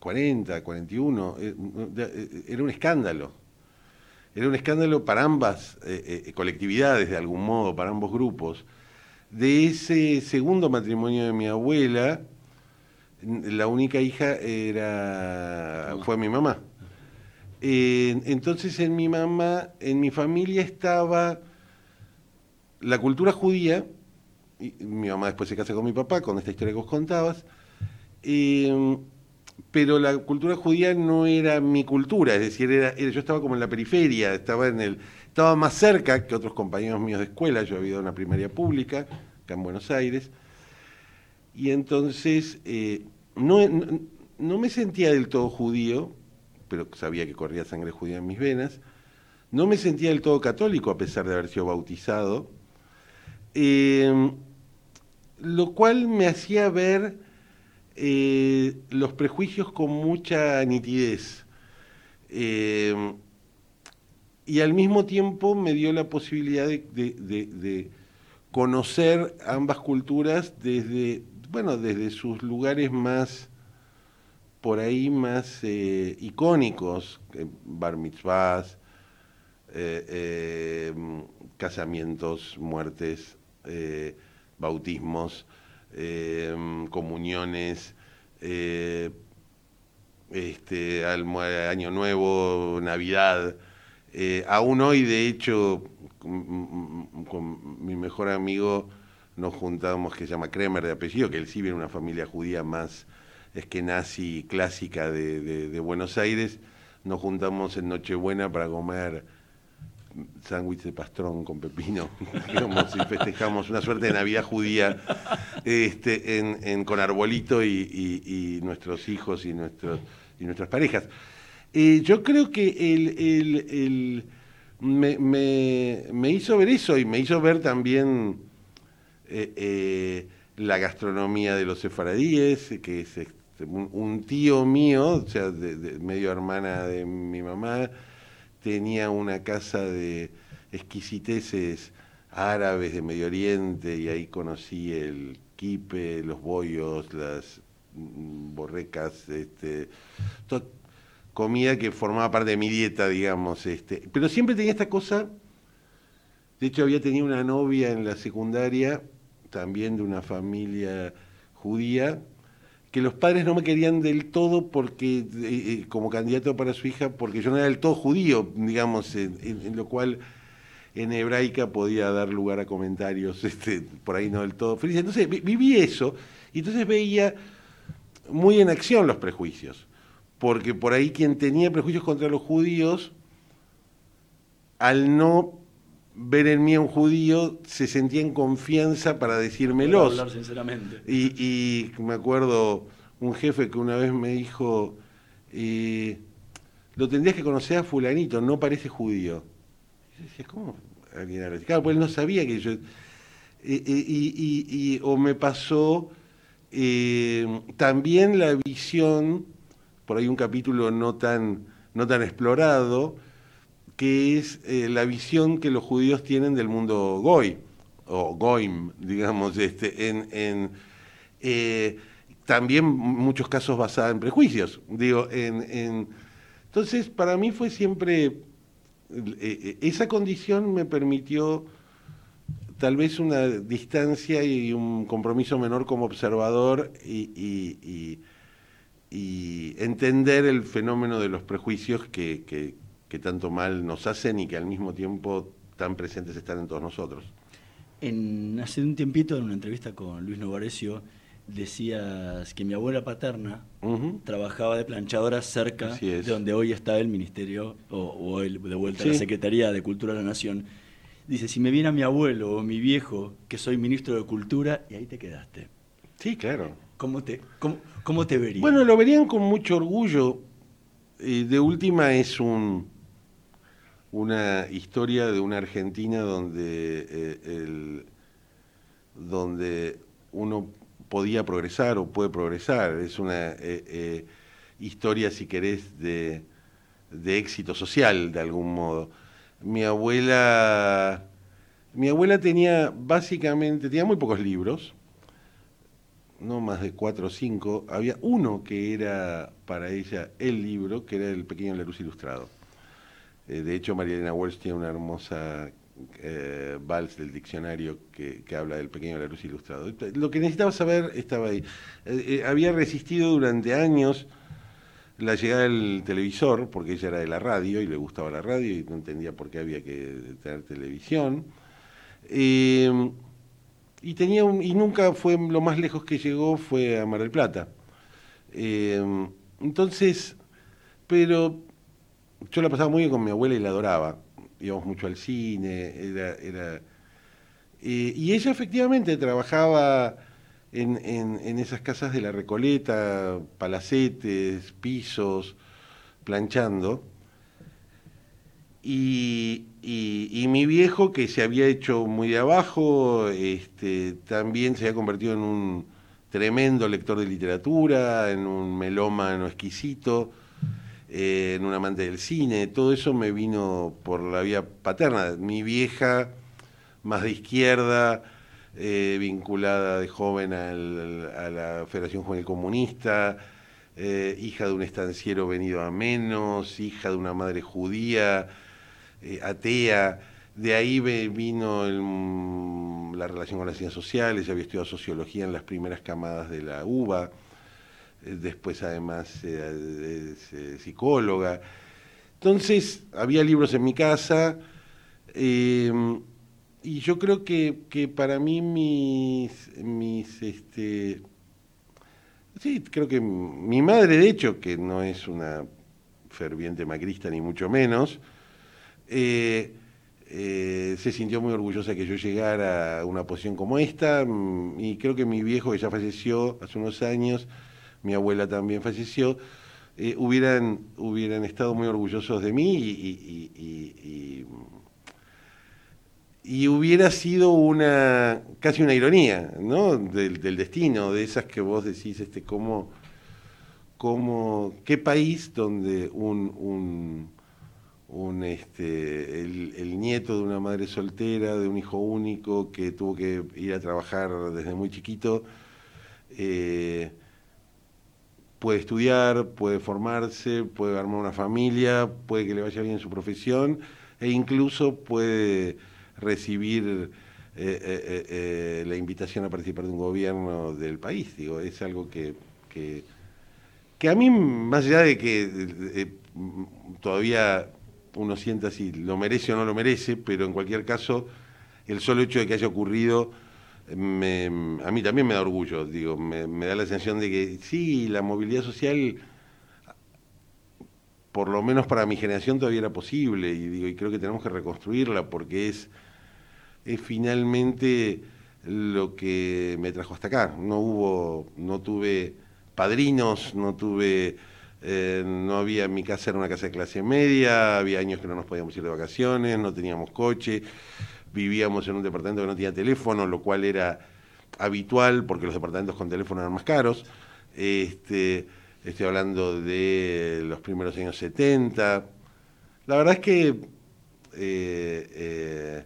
41, eh, eh, era un escándalo. Era un escándalo para ambas eh, eh, colectividades, de algún modo, para ambos grupos. De ese segundo matrimonio de mi abuela, la única hija era fue mi mamá. Eh, entonces en mi mamá, en mi familia estaba la cultura judía y mi mamá después se casa con mi papá, con esta historia que vos contabas. Eh, pero la cultura judía no era mi cultura, es decir, yo estaba como en la periferia, estaba, en el, estaba más cerca que otros compañeros míos de escuela, yo había ido a una primaria pública, acá en Buenos Aires, y entonces eh, no, no, no me sentía del todo judío, pero sabía que corría sangre judía en mis venas, no me sentía del todo católico a pesar de haber sido bautizado, eh, lo cual me hacía ver eh, los prejuicios con mucha nitidez. Eh, y al mismo tiempo me dio la posibilidad de, conocer ambas culturas desde, bueno, desde sus lugares más, por ahí más eh, icónicos, bar mitzvahs, casamientos, muertes, bautismos, eh, comuniones, eh, este, Año Nuevo, Navidad. Eh, aún hoy, de hecho, con, con mi mejor amigo nos juntamos, que se llama Kremer de apellido, que él sí viene de una familia judía más eskenazi clásica de, de- de Buenos Aires. Nos juntamos en Nochebuena para comer sándwich de pastrón con pepino, como si festejamos una suerte de Navidad judía este, en, con arbolito y, nuestros hijos y, nuestros, y nuestras parejas. Eh, yo creo que el, el- me, me- hizo ver eso y me hizo ver también eh, eh, la gastronomía de los sefaradíes, que es este, un, tío mío, o sea, de- medio hermana de mi mamá, tenía una casa de exquisiteces árabes de Medio Oriente y ahí conocí el quipe, los bollos, las mm, borrecas, este, comida que formaba parte de mi dieta, digamos, este, pero siempre tenía esta cosa, de hecho había tenido una novia en la secundaria, también de una familia judía, que los padres no me querían del todo porque eh, eh, como candidato para su hija porque yo no era del todo judío digamos en, lo cual en hebraica podía dar lugar a comentarios este por ahí no del todo felices. Entonces vi- viví eso y entonces veía muy en acción los prejuicios porque por ahí quien tenía prejuicios contra los judíos al no ver en mí a un judío se sentía en confianza para hablar sinceramente. y, y me acuerdo un jefe que una vez me dijo, eh, lo tendrías que conocer a fulanito, no parece judío. Y yo decía, ¿cómo alguien? Claro, pues él no sabía que yo... eh, eh, y, y- y- o me pasó eh, también la visión, por ahí un capítulo no tan, no tan explorado, que es eh, la visión que los judíos tienen del mundo goy, o goim, digamos, este, en, en, eh, también muchos casos basada en prejuicios. Digo, en, en- entonces, para mí fue siempre, eh, esa condición me permitió tal vez una distancia y un compromiso menor como observador y, y- entender el fenómeno de los prejuicios que- que tanto mal nos hacen y que al mismo tiempo tan presentes están en todos nosotros. En, hace un tiempito, en una entrevista con Luis Novarecio, decías que mi abuela paterna trabajaba de planchadora cerca de donde hoy está el Ministerio, o, o el- de vuelta a la. Secretaría de Cultura de la Nación. Dice, si me viene mi abuelo o mi viejo, que soy ministro de Cultura, y ahí te quedaste. Sí, claro. ¿Cómo te, cómo, cómo te verías? Bueno, lo verían con mucho orgullo. Eh, de última es un una historia de una Argentina donde eh, donde uno podía progresar o puede progresar. Es una eh, eh, historia, si querés, de, de éxito social, de algún modo. Mi abuela, mi abuela tenía básicamente, tenía muy pocos libros, no más de cuatro o cinco, había uno que era para ella el libro, que era El Pequeño Leruz Ilustrado. Eh, de hecho, María Elena Walsh tiene una hermosa eh, vals del diccionario que, habla del Pequeño Leruz Ilustrado. Lo que necesitaba saber estaba ahí. Eh, eh, había resistido durante años la llegada del televisor, porque ella era de la radio y le gustaba la radio y no entendía por qué había que tener televisión. Eh, y tenía y nunca fue lo más lejos que llegó fue a Mar del Plata. Eh, entonces, pero yo la pasaba muy bien con mi abuela y la adoraba. Íbamos mucho al cine, era, era eh, y ella efectivamente trabajaba en, en- en esas casas de la Recoleta, palacetes, pisos, planchando. Y, y- y mi viejo, que se había hecho muy de abajo, este, también se había convertido en un tremendo lector de literatura, en un melómano exquisito, eh, en un amante del cine. Todo eso me vino por la vía paterna. Mi vieja, más de izquierda, eh, vinculada de joven al- a la Federación Juvenil Comunista, eh, hija de un estanciero venido a menos, hija de una madre judía, atea. De ahí vino la relación con las ciencias sociales, había estudiado sociología en las primeras camadas de la UBA, después además eh, es eh, psicóloga. Entonces, había libros en mi casa, eh, y yo creo que, que para mí mis, mis este, sí, creo que mi madre, de hecho, que no es una ferviente macrista ni mucho menos, eh, eh, se sintió muy orgullosa que yo llegara a una posición como esta, mm, y creo que mi viejo, que ya falleció hace unos años, mi abuela también falleció, eh, hubieran, hubieran estado muy orgullosos de mí y, y- y- y- hubiera sido una casi una ironía ¿no? del, destino, de esas que vos decís, este, cómo, cómo, qué país donde un, un, este, el, el nieto de una madre soltera, de un hijo único que tuvo que ir a trabajar desde muy chiquito, eh, puede estudiar, puede formarse, puede armar una familia, puede que le vaya bien en su profesión e incluso puede recibir eh, eh, eh, la invitación a participar de un gobierno del país. Digo, es algo que, que, que a mí, más allá de que todavía uno sienta si lo merece o no lo merece, pero en cualquier caso, el solo hecho de que haya ocurrido me- a mí también me da orgullo, digo, me, da la sensación de que sí, la movilidad social, por lo menos para mi generación todavía era posible, y digo, y creo que tenemos que reconstruirla porque es, es finalmente lo que me trajo hasta acá. No hubo, no tuve padrinos, no tuve, eh, no había, mi casa era una casa de clase media, había años que no nos podíamos ir de vacaciones, no teníamos coche, vivíamos en un departamento que no tenía teléfono, lo cual era habitual porque los departamentos con teléfono eran más caros. Este, estoy hablando de los primeros años 70. La verdad es que eh, eh,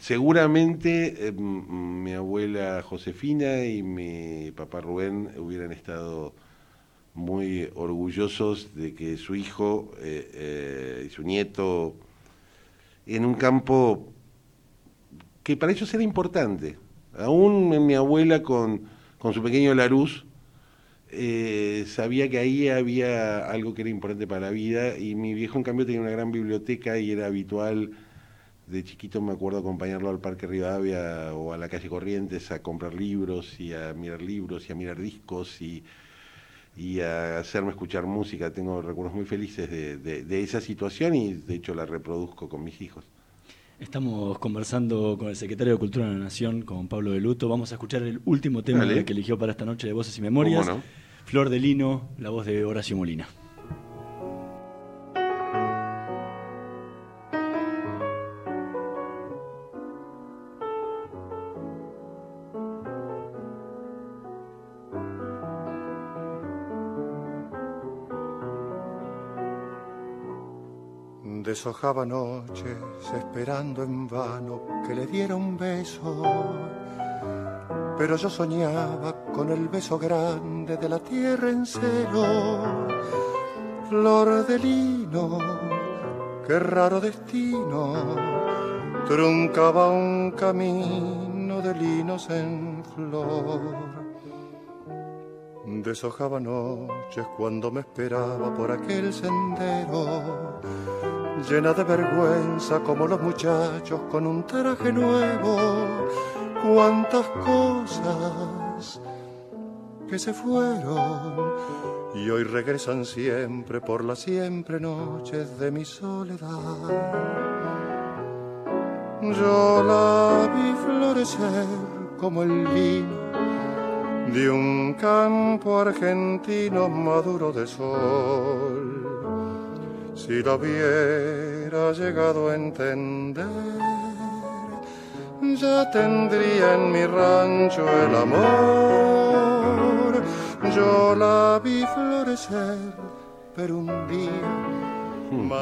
seguramente eh, mi abuela Josefina y mi papá Rubén hubieran estado muy orgullosos de que su hijo y su nieto en un campo que para ellos era importante. Aún mi abuela con, con su pequeño Laruz eh, sabía que ahí había algo que era importante para la vida y mi viejo en cambio tenía una gran biblioteca y era habitual, de chiquito me acuerdo acompañarlo al Parque Rivadavia o a la calle Corrientes a comprar libros y a mirar libros y a mirar discos y, y a hacerme escuchar música. Tengo recuerdos muy felices de, de- de esa situación y de hecho la reproduzco con mis hijos. Estamos conversando con el secretario de Cultura de la Nación, con Pablo de Luto. Vamos a escuchar el último tema Dale. que eligió para esta noche de Voces y Memorias. Flor de Lino, la voz de Horacio Molina. Deshojaba noches esperando en vano que le diera un beso, pero yo soñaba con el beso grande de la tierra en celo. Flor de lino, qué raro destino, truncaba un camino de linos en flor. Deshojaba noches cuando me esperaba por aquel sendero, llena de vergüenza como los muchachos con un traje nuevo, cuántas cosas que se fueron y hoy regresan siempre por las siempre noches de mi soledad. Yo la vi florecer como el lino de un campo argentino maduro de sol. Si lo hubiera llegado a entender, ya tendría en mi rancho el amor. Yo la vi florecer, pero un día...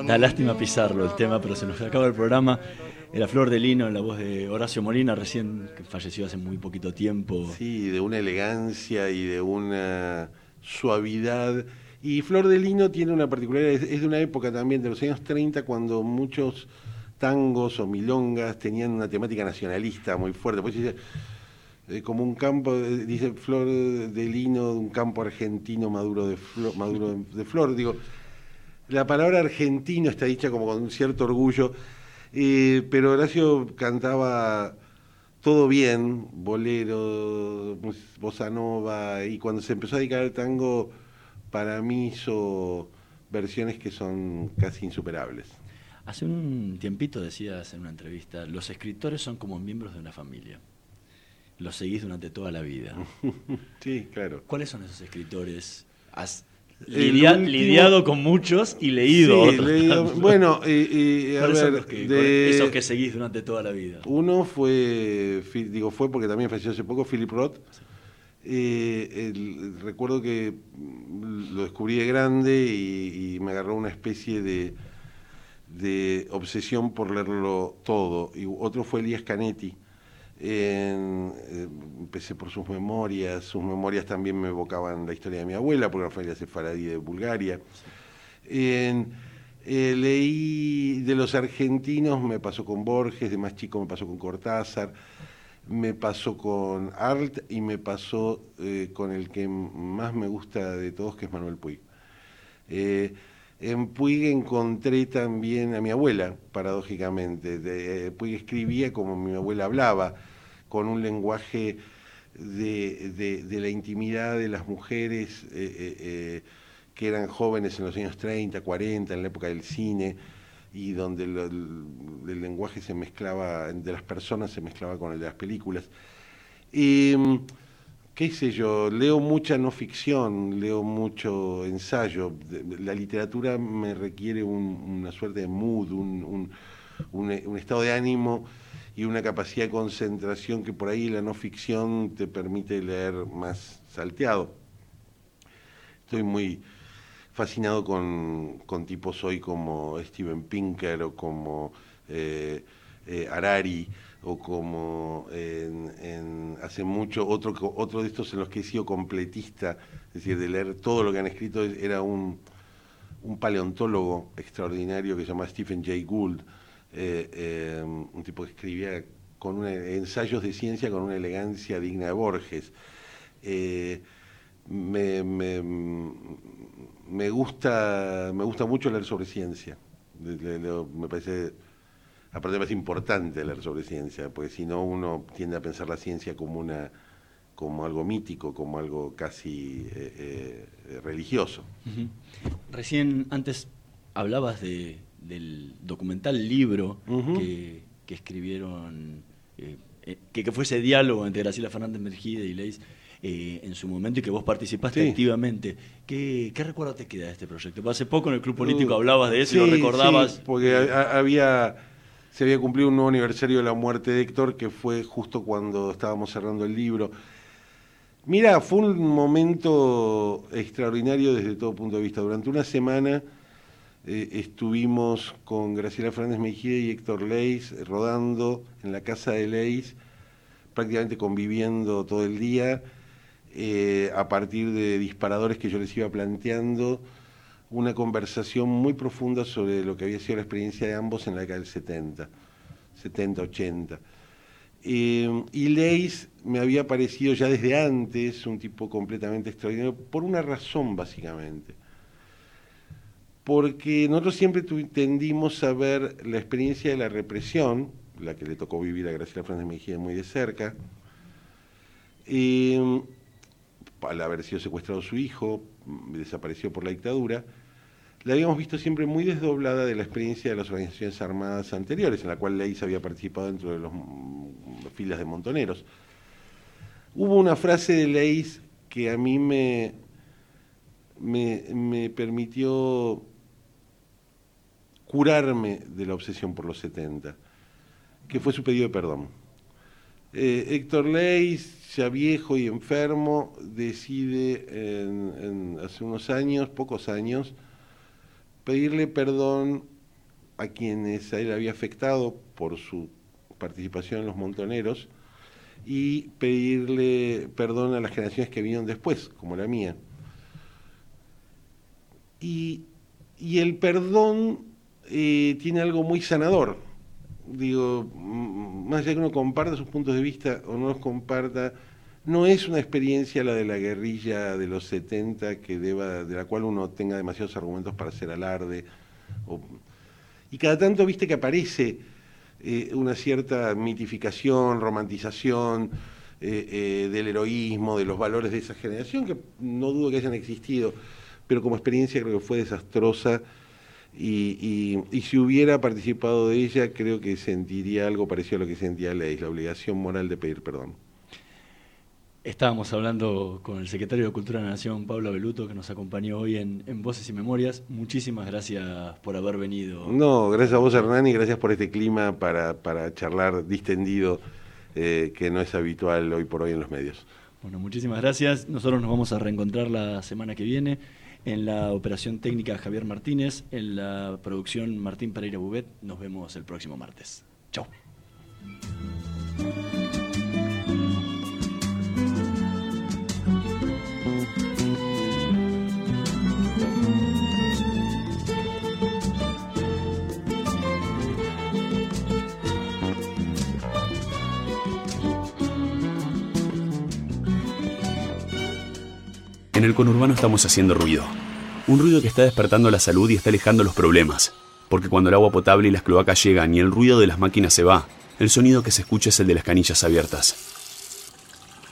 Da lástima pisarlo el tema, pero se nos acaba el programa. Era Flor de Lino en la voz de Horacio Molina, recién que falleció hace muy poquito tiempo. Sí, de una elegancia y de una suavidad. Y Flor de Lino tiene una particularidad, es, de una época también, de los años 30, cuando muchos tangos o milongas tenían una temática nacionalista muy fuerte. Pues dice, eh, como un campo, eh, dice Flor de Lino, un campo argentino maduro de flor. Digo, la palabra argentino está dicha como con cierto orgullo, eh, pero Horacio cantaba todo bien, bolero, mus- bossa nova, y cuando se empezó a dedicar al tango, para mí hizo versiones que son casi insuperables. Hace un tiempito decías en una entrevista, los escritores son como miembros de una familia. Los seguís durante toda la vida. sí, claro. ¿Cuáles son esos escritores? Has El lidia- último- lidiado con muchos y leído Sí, leído- bueno, eh, eh, a ¿Cuáles son ver, los que- de- esos que seguís durante toda la vida? Uno fue, digo fue porque también falleció hace poco, Philip Roth. Eh, recuerdo que lo descubrí de grande y, me agarró una especie de, obsesión por leerlo todo. Y otro fue Elías Canetti. Eh, empecé por sus memorias, sus memorias también me evocaban la historia de mi abuela, porque familia sefaradí de Bulgaria. En- eh, leí de los argentinos, me pasó con Borges, de más chico me pasó con Cortázar, me pasó con Art y me pasó eh, con el que más me gusta de todos, que es Manuel Puig. Eh, en Puig encontré también a mi abuela, paradójicamente. Eh, Puig escribía como mi abuela hablaba, con un lenguaje de, la intimidad de las mujeres que eran jóvenes en los años 30, 40, en la época del cine, y donde el, el lenguaje se mezclaba, de las personas se mezclaba con el de las películas. Mm, qué sé yo, leo mucha no ficción, leo mucho ensayo. La literatura me requiere un- una suerte de mood, un- un- un estado de ánimo y una capacidad de concentración que por ahí la no ficción te permite leer más salteado. Estoy muy fascinado con, tipos hoy como Steven Pinker o como eh, eh, Harari o como hace mucho otro otro de estos en los que he sido completista, es decir, de leer todo lo que han escrito, era un, un paleontólogo extraordinario que se llama Stephen Jay Gould, eh, eh, un tipo que escribía con ensayos de ciencia con una elegancia digna de Borges. Me, me gusta me gusta mucho leer sobre ciencia. Le- le- le- me parece, aparte me parece importante leer sobre ciencia, porque si no uno tiende a pensar la ciencia como una como algo mítico, como algo casi eh, eh, religioso. Recién antes hablabas de, del documental libro que, que escribieron, eh, que, que fue ese diálogo entre Graciela Fernández Mergide y Leis eh, en su momento y que vos participaste Sí. activamente. ¿Qué, ¿Qué recuerdo te queda de este proyecto? Hace poco en el Club Político Uh, hablabas de eso y lo sí, recordabas. sí, porque ha- había se había cumplido un nuevo aniversario de la muerte de Héctor, que fue justo cuando estábamos cerrando el libro. Mira, fue un momento extraordinario desde todo punto de vista. Durante una semana eh, estuvimos con Graciela Fernández Mejía y Héctor Leis eh, rodando en la casa de Leis, prácticamente conviviendo todo el día, eh, a partir de disparadores que yo les iba planteando, una conversación muy profunda sobre lo que había sido la experiencia de ambos en la década del 70, 70, 80. Eh, y Leis me había parecido ya desde antes un tipo completamente extraordinario, por una razón básicamente. Porque nosotros siempre tendimos a ver la experiencia de la represión, la que le tocó vivir a Graciela Fernández Mejía muy de cerca. Eh, al haber sido secuestrado su hijo, desapareció por la dictadura, la habíamos visto siempre muy desdoblada de la experiencia de las organizaciones armadas anteriores, en la cual Leis había participado dentro de las filas de montoneros. Hubo una frase de Leis que a mí me, me, me permitió curarme de la obsesión por los 70, que fue su pedido de perdón. Eh, Héctor Leis, ya viejo y enfermo, decide hace unos años, pocos años, pedirle perdón a quienes él había afectado por su participación en los montoneros y pedirle perdón a las generaciones que vinieron después, como la mía. Y, y el perdón eh, tiene algo muy sanador. Digo, más allá que uno comparta sus puntos de vista o no los comparta, no es una experiencia la de la guerrilla de los 70 que deba, de la cual uno tenga demasiados argumentos para hacer alarde. Y cada tanto viste que aparece eh, una cierta mitificación, romantización eh, eh, del heroísmo, de los valores de esa generación, que no dudo que hayan existido, pero como experiencia creo que fue desastrosa. Y, y, y, si hubiera participado de ella, creo que sentiría algo parecido a lo que sentía Leis, la obligación moral de pedir perdón. Estábamos hablando con el secretario de Cultura de la Nación, Pablo Beluto, que nos acompañó hoy en, en, Voces y Memorias. Muchísimas gracias por haber venido. No, gracias a vos, Hernán, y gracias por este clima para, para charlar distendido, eh, que no es habitual hoy por hoy en los medios. Bueno, muchísimas gracias. Nosotros nos vamos a reencontrar la semana que viene en la operación técnica Javier Martínez, en la producción Martín Pereira Bubet. Nos vemos el próximo martes. Chao. En el conurbano estamos haciendo ruido. Un ruido que está despertando la salud y está alejando los problemas. Porque cuando el agua potable y las cloacas llegan y el ruido de las máquinas se va, el sonido que se escucha es el de las canillas abiertas.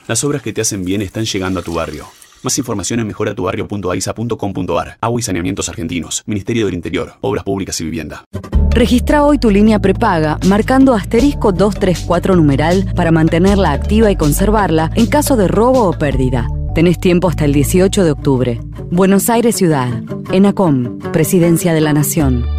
Las obras que te hacen bien están llegando a tu barrio. Más información en mejoratubarrio.aisa.com.ar. Agua y saneamientos argentinos. Ministerio del Interior. Obras públicas y vivienda. Registra hoy tu línea prepaga marcando asterisco 234 numeral para mantenerla activa y conservarla en caso de robo o pérdida. Tenés tiempo hasta el 18 de octubre. Buenos Aires Ciudad. ENACOM. Presidencia de la Nación.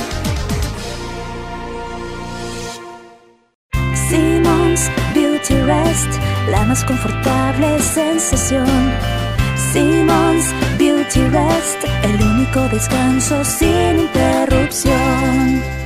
La más confortable sensación. Simmons Beauty Rest, el único descanso sin interrupción.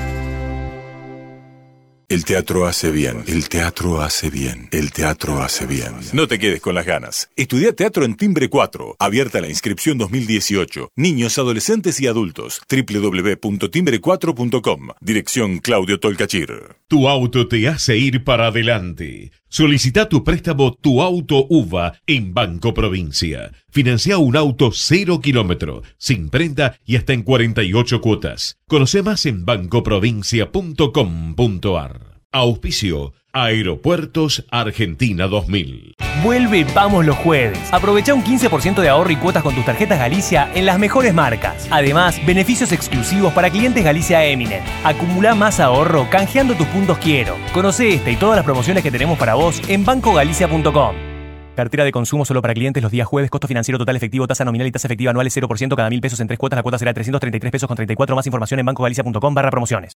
El teatro hace bien, el teatro hace bien, el teatro hace bien. No te quedes con las ganas. Estudia teatro en Timbre 4. Abierta la inscripción 2018. Niños, adolescentes y adultos. www.timbre4.com. Dirección Claudio Tolcachir. Tu auto te hace ir para adelante. Solicita tu préstamo Tu Auto UVA en Banco Provincia. Financia un auto cero kilómetro, sin prenda y hasta en 48 cuotas. Conoce más en bancoprovincia.com.ar. Auspicio Aeropuertos Argentina 2000. Vuelve Vamos los jueves. Aprovecha un 15% de ahorro y cuotas con tus tarjetas Galicia en las mejores marcas. Además, beneficios exclusivos para clientes Galicia Eminent. Acumula más ahorro canjeando tus puntos quiero. Conoce esta y todas las promociones que tenemos para vos en bancogalicia.com. Cartera de consumo solo para clientes los días jueves, costo financiero total efectivo, tasa nominal y tasa efectiva anual es 0% cada mil pesos en tres cuotas, la cuota será 333 pesos con 34, más información en bancogalicia.com barra promociones.